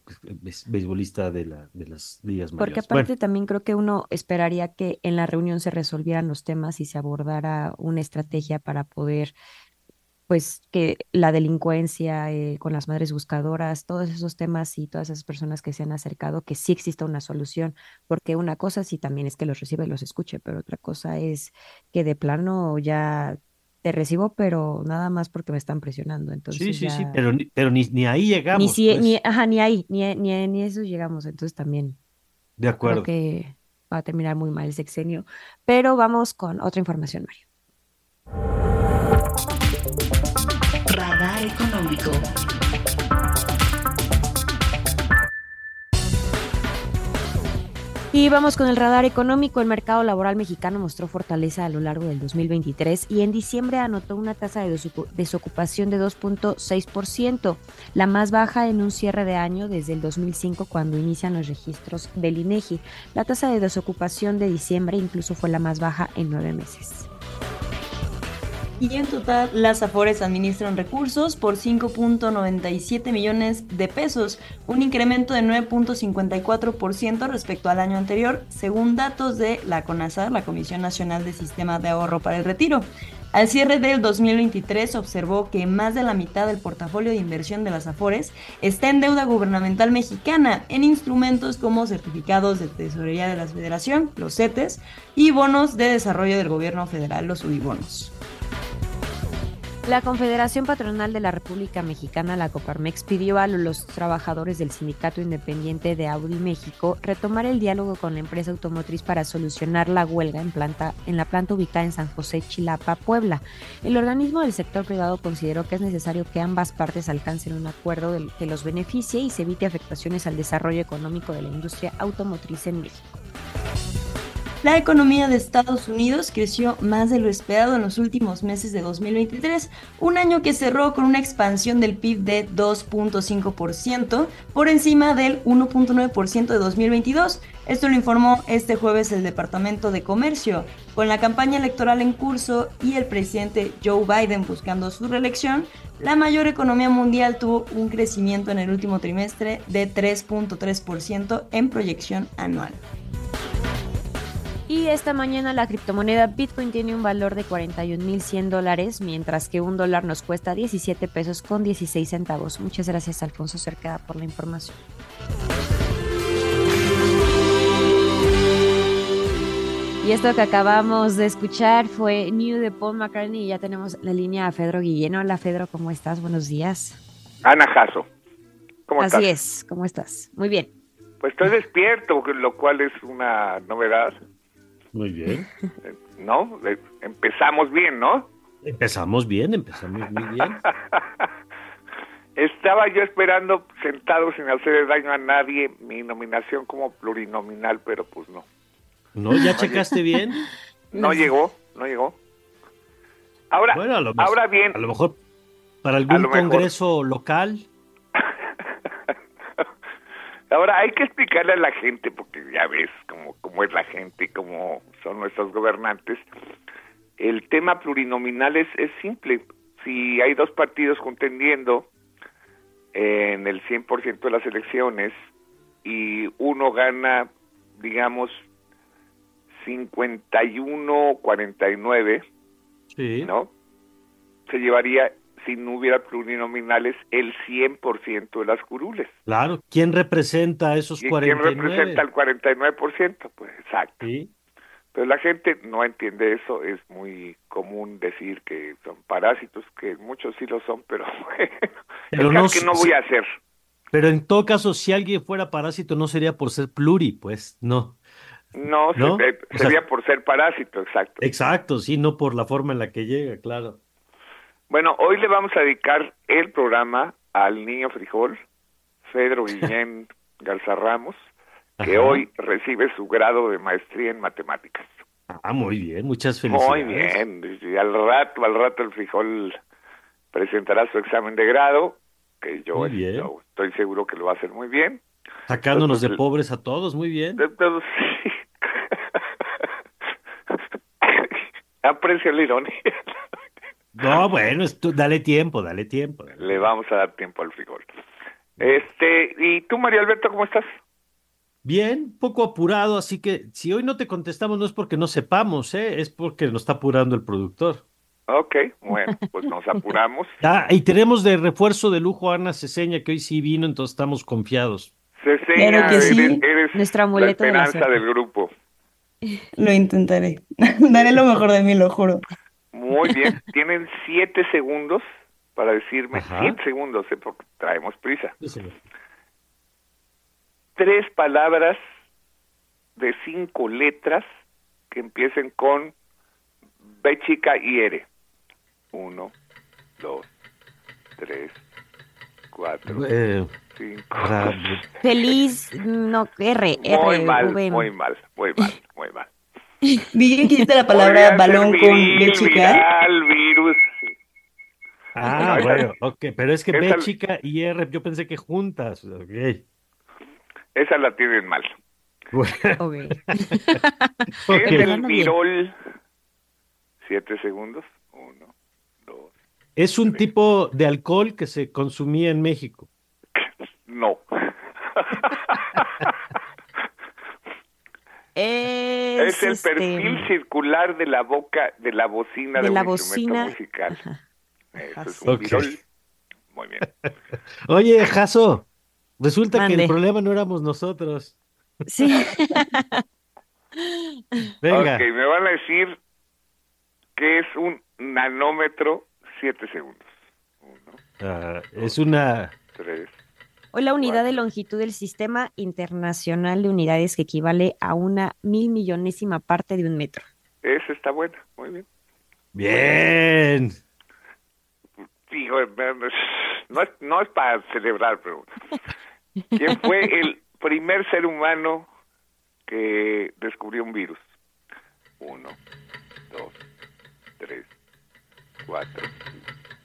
beisbolista de, la, de las días mayores. Porque aparte también creo que uno esperaría que en la reunión se resolvieran los temas y se abordara una estrategia para poder, pues, que la delincuencia eh, con las madres buscadoras, todos esos temas y todas esas personas que se han acercado, que sí exista una solución, porque una cosa sí también es que los recibe y los escuche, pero otra cosa es que de plano ya te recibo, pero nada más porque me están presionando. Entonces sí, sí, sí, pero, pero ni, ni ahí llegamos. Ni, si, ni, pues. ajá, ni ahí, ni, ni, ni eso llegamos. Entonces también. De acuerdo. Creo que va a terminar muy mal el sexenio. Pero vamos con otra información, Mario. Radar económico. Y vamos con el radar económico. El mercado laboral mexicano mostró fortaleza a lo largo del 2023 y en diciembre anotó una tasa de desocupación de 2.6%, la más baja en un cierre de año desde el 2005 cuando inician los registros del INEGI. La tasa de desocupación de diciembre incluso fue la más baja en nueve meses. Y en total, las Afores administran recursos por 5.97 millones de pesos, un incremento de 9.54% respecto al año anterior, según datos de la CONASA, la Comisión Nacional de Sistema de Ahorro para el Retiro. Al cierre del 2023 observó que más de la mitad del portafolio de inversión de las Afores está en deuda gubernamental mexicana, en instrumentos como certificados de tesorería de la Federación, los CETES, y bonos de desarrollo del gobierno federal, los UDIBONOS. La Confederación Patronal de la República Mexicana, la Coparmex, pidió a los trabajadores del Sindicato Independiente de Audi México retomar el diálogo con la empresa automotriz para solucionar la huelga en, planta, en la planta ubicada en San José, Chilapa, Puebla. El organismo del sector privado consideró que es necesario que ambas partes alcancen un acuerdo que los beneficie y se evite afectaciones al desarrollo económico de la industria automotriz en México. La economía de Estados Unidos creció más de lo esperado en los últimos meses de 2023, un año que cerró con una expansión del PIB de 2.5%, por encima del 1.9% de 2022. Esto lo informó este jueves el Departamento de Comercio. Con la campaña electoral en curso y el presidente Joe Biden buscando su reelección, la mayor economía mundial tuvo un crecimiento en el último trimestre de 3.3% en proyección anual. Y esta mañana la criptomoneda Bitcoin tiene un valor de 41.100 dólares, mientras que un dólar nos cuesta 17 pesos con 16 centavos. Muchas gracias Alfonso Cercada por la información. Y esto que acabamos de escuchar fue New de Paul McCartney y ya tenemos la línea a Fedro Guillén. Hola Fedro, ¿cómo estás? Buenos días. Ana Jasso, ¿cómo estás? Así es, ¿cómo estás? Muy bien. Pues estoy despierto, lo cual es una novedad. Muy bien. ¿No? Empezamos bien, ¿no? Empezamos bien, empezamos muy bien. Estaba yo esperando, sentado sin hacer daño a nadie, mi nominación como plurinominal, pero pues no. ¿No? ¿Ya checaste bien? No llegó, no llegó. Ahora, ahora bien. A lo mejor para algún congreso local. Ahora hay que explicarle a la gente, porque ya ves cómo, cómo es la gente y cómo son nuestros gobernantes. El tema plurinominal es, es simple. Si hay dos partidos contendiendo en el 100% de las elecciones y uno gana, digamos, 51-49, sí. ¿no? Se llevaría si no hubiera plurinominales el 100% de las curules. Claro, ¿quién representa esos 49? ¿Quién representa el 49%? Pues exacto. ¿Sí? Pero la gente no entiende eso, es muy común decir que son parásitos, que muchos sí lo son, pero, pero no, que no voy a hacer. Pero en todo caso, si alguien fuera parásito, no sería por ser pluri, pues no. No, sería por ser parásito, exacto. Exacto, sí, no por la forma en la que llega, claro. Bueno, hoy le vamos a dedicar el programa al niño frijol, Pedro Guillén Garza Ramos, que hoy recibe su grado de maestría en matemáticas. Ah, muy bien, muchas felicidades. Muy bien, y al rato, al rato el frijol presentará su examen de grado, que yo, estoy seguro que lo va a hacer muy bien. Sacándonos de pobres a todos, muy bien. De todos, sí. Aprecio la ironía. No, bueno, dale tiempo, dale tiempo. Le vamos a dar tiempo al frijol. Este, ¿y tú, María Alberto, cómo estás? Bien, poco apurado, así que si hoy no te contestamos no es porque no sepamos, ¿eh? es porque nos está apurando el productor. Ok, bueno, pues nos apuramos. Ah, y tenemos de refuerzo de lujo a Ana Ceseña, que hoy sí vino, entonces estamos confiados. Ceseña, eres, Nuestra la esperanza del grupo. Lo intentaré. Daré lo mejor de mí, lo juro. Muy bien, tienen siete segundos para decirme, siete segundos, ¿eh? porque traemos prisa. Tres palabras de cinco letras que empiecen con B chica y R. Uno, dos, tres, cuatro, eh, cinco. Feliz, no, R, R. Muy mal, muy mal, muy mal, muy mal. Vi que la palabra balón con B chica. virus. Ah, bueno, ok, pero es que B chica y R, yo pensé que juntas. Okay. Esa la tienen mal. Okay. es el virol. Siete segundos. Uno, dos. Es un tipo de alcohol que se consumía en México. No. Es, el este, perfil circular de la boca de la bocina de de, la un bocina. instrumento musical. Eso es un Ok. virol. Muy bien. Oye, Jaso, resulta que el problema no éramos nosotros. Sí. Venga. Ok, me van a decir que es un nanómetro 7 segundos. Ah, es una. 3. Hoy la unidad de longitud del Sistema Internacional de Unidades que equivale a una mil millonésima parte de un metro. Esa está buena. Muy bien. Bien. Digo, no es, no es para celebrar, pero ¿quién fue el primer ser humano que descubrió un virus? Uno, dos, tres, cuatro,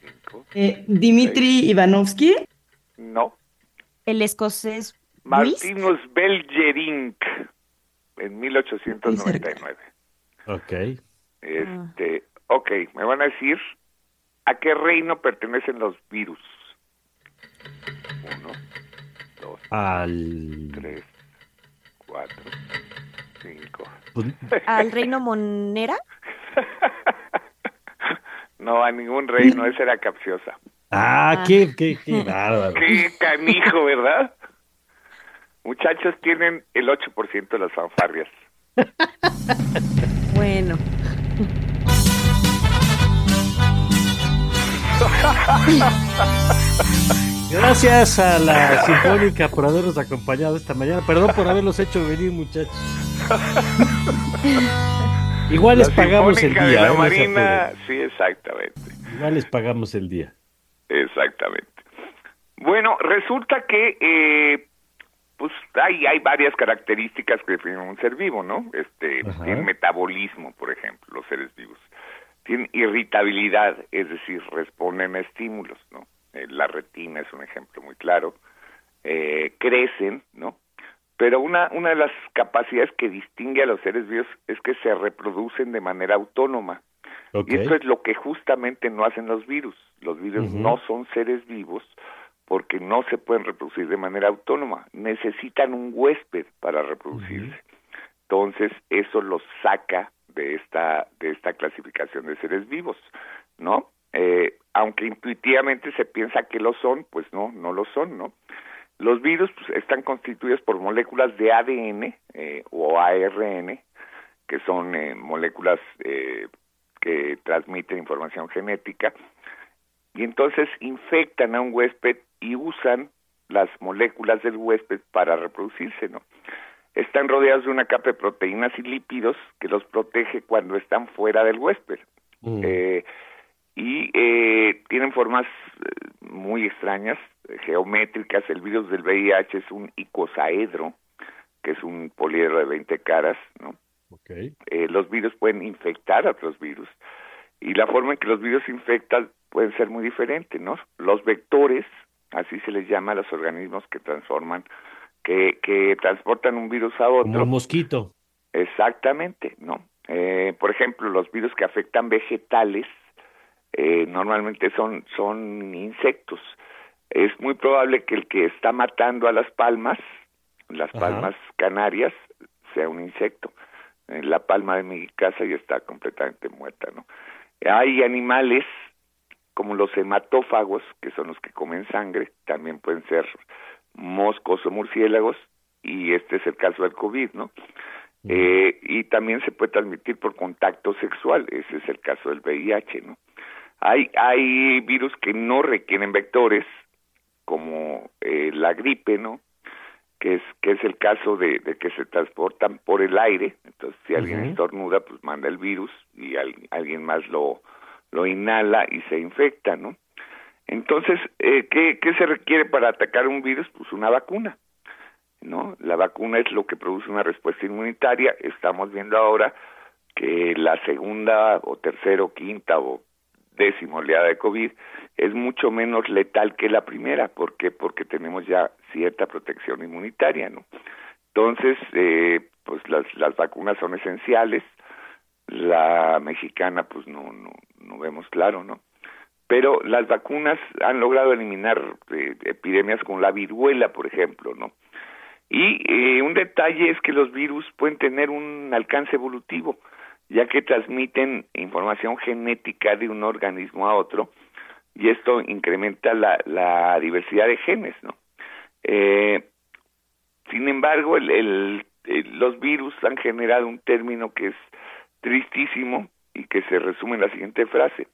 cinco. Eh, Dimitri Ivanovsky. No. El escocés. Martinus Belgerink en 1899. Ok. Este, ok, me van a decir a qué reino pertenecen los virus. Uno, dos, Al. tres, cuatro, cinco. pues, Al reino Monera. No, a ningún reino, esa era capciosa. Ah, qué, qué, qué bárbaro. Qué canijo, ¿verdad? Muchachos tienen el 8% de las fanfarrias. Bueno. Gracias a la Sinfónica por habernos acompañado esta mañana. Perdón por haberlos hecho venir, muchachos. Igual les pagamos el día. de ¿eh? la Marina, sí, exactamente. Igual les pagamos el día. Exactamente. Bueno, resulta que eh, pues hay, hay varias características que definen un ser vivo, ¿no? Este, Ajá. tienen metabolismo, por ejemplo, los seres vivos. Tienen irritabilidad, es decir, responden a estímulos, ¿no? Eh, la retina es un ejemplo muy claro. Eh, crecen, ¿no? Pero una, una de las capacidades que distingue a los seres vivos es que se reproducen de manera autónoma. Y esto es lo que justamente no hacen los virus. Los virus no son seres vivos porque no se pueden reproducir de manera autónoma. Necesitan un huésped para reproducirse. Entonces, eso los saca de esta, de esta clasificación de seres vivos, ¿no? Eh, aunque intuitivamente se piensa que lo son, pues no, no lo son, ¿no? Los virus pues, están constituidos por moléculas de ADN eh, o ARN, que son eh, moléculas eh, que transmiten información genética, y entonces infectan a un huésped y usan las moléculas del huésped para reproducirse, ¿no? Están rodeados de una capa de proteínas y lípidos que los protege cuando están fuera del huésped. Mm. Eh, y eh, tienen formas eh, muy extrañas, geométricas. El virus del VIH es un icosaedro, que es un poliedro de 20 caras, ¿no? Eh, los virus pueden infectar a otros virus y la forma en que los virus infectan pueden ser muy diferente, ¿no? Los vectores, así se les llama a los organismos que transforman, que, que transportan un virus a Como otro. un mosquito. Exactamente, ¿no? Eh, por ejemplo, los virus que afectan vegetales eh, normalmente son, son insectos. Es muy probable que el que está matando a las palmas, las Ajá. palmas canarias, sea un insecto. Eh, la palma de mi casa ya está completamente muerta, ¿no? Hay animales como los hematófagos, que son los que comen sangre, también pueden ser moscos o murciélagos, y este es el caso del COVID, ¿no? Eh, y también se puede transmitir por contacto sexual, ese es el caso del VIH, ¿no? Hay, hay virus que no requieren vectores, como eh, la gripe, ¿no? Que es, que es el caso de, de que se transportan por el aire, entonces si alguien estornuda, pues manda el virus y al- alguien más lo, lo inhala y se infecta, ¿no? Entonces, eh, ¿qué, ¿qué se requiere para atacar un virus? Pues una vacuna. ¿no? La vacuna es lo que produce una respuesta inmunitaria. Estamos viendo ahora que la segunda o tercera o quinta o décima oleada de COVID es mucho menos letal que la primera. ¿Por qué? Porque tenemos ya cierta protección inmunitaria, ¿no? Entonces, eh, pues las, las vacunas son esenciales. La mexicana, pues no, no, no vemos claro, ¿no? Pero las vacunas han logrado eliminar eh, epidemias como la viruela, por ejemplo, ¿no? Y eh, un detalle es que los virus pueden tener un alcance evolutivo, ya que transmiten información genética de un organismo a otro, y esto incrementa la, la diversidad de genes, ¿no? Eh, sin embargo, el, los virus han generado un término que es tristísimo y que se resume en la siguiente frase.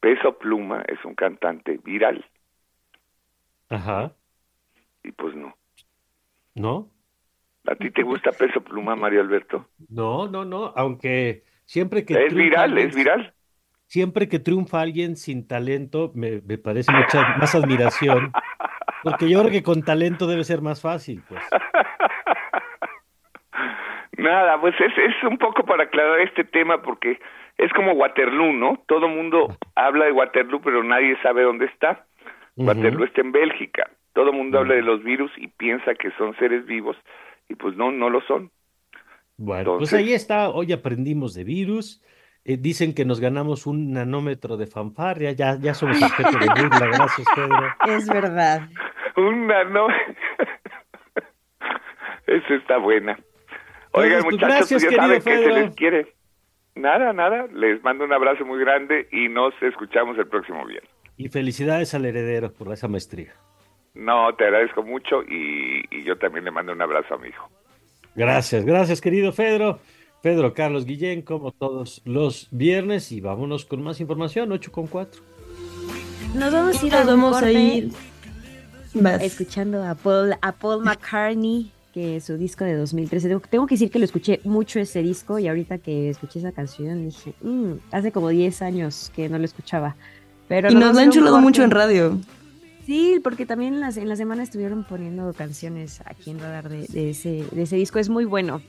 Peso Pluma es un cantante viral. Ajá. Y pues no. ¿No? ¿A ti te gusta Peso Pluma, Mario Alberto? No, no, no, aunque siempre que... Es viral, es viral. Siempre que triunfa alguien sin talento, me, me parece mucha más admiración, porque yo creo que con talento debe ser más fácil, pues. Nada, pues es, es un poco para aclarar este tema porque es como Waterloo, ¿no? Todo mundo habla de Waterloo, pero nadie sabe dónde está. Waterloo está en Bélgica. Todo mundo habla de los virus y piensa que son seres vivos y pues no, no lo son. Bueno, pues ahí está, hoy aprendimos de virus. Eh, dicen que nos ganamos un nanómetro de fanfarria, ya, ya somos objeto de burla, gracias Pedro. Es verdad. un nanómetro. Eso está buena. Oigan, Pues, muchachos, gracias, ya querido saben que se les quiere. Nada, nada. Les mando un abrazo muy grande y nos escuchamos el próximo viernes. Y felicidades al heredero por esa maestría. No, te agradezco mucho y, y yo también le mando un abrazo a mi hijo. Gracias, gracias querido Pedro. Pedro Carlos Guillén, como todos los viernes, y vámonos con más información, 8 con 4. Nos vamos a ir a vamos a escuchando a Paul, a Paul McCartney, que su disco de 2013. Tengo, tengo que decir que lo escuché mucho ese disco y ahorita que escuché esa canción dije, "Mm, hace como 10 años que no lo escuchaba. Pero Y nos a han chulado mucho en radio. Sí, porque también en, las, en la semana estuvieron poniendo canciones aquí en Radar de, de ese, de ese disco. Es muy bueno.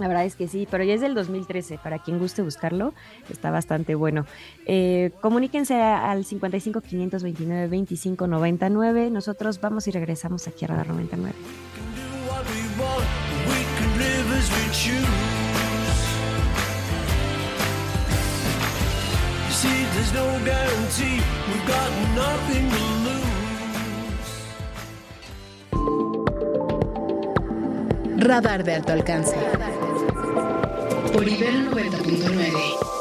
La verdad es que sí, pero ya es del 2013. Para quien guste buscarlo, está bastante bueno. Eh, comuníquense al 55 529 25 99. Nosotros vamos y regresamos aquí a Radar 99. what we want, we can live as we choose. You see, there's no guarantee, we've got nothing to lose. Radar de alto alcance por Ibero 90.9.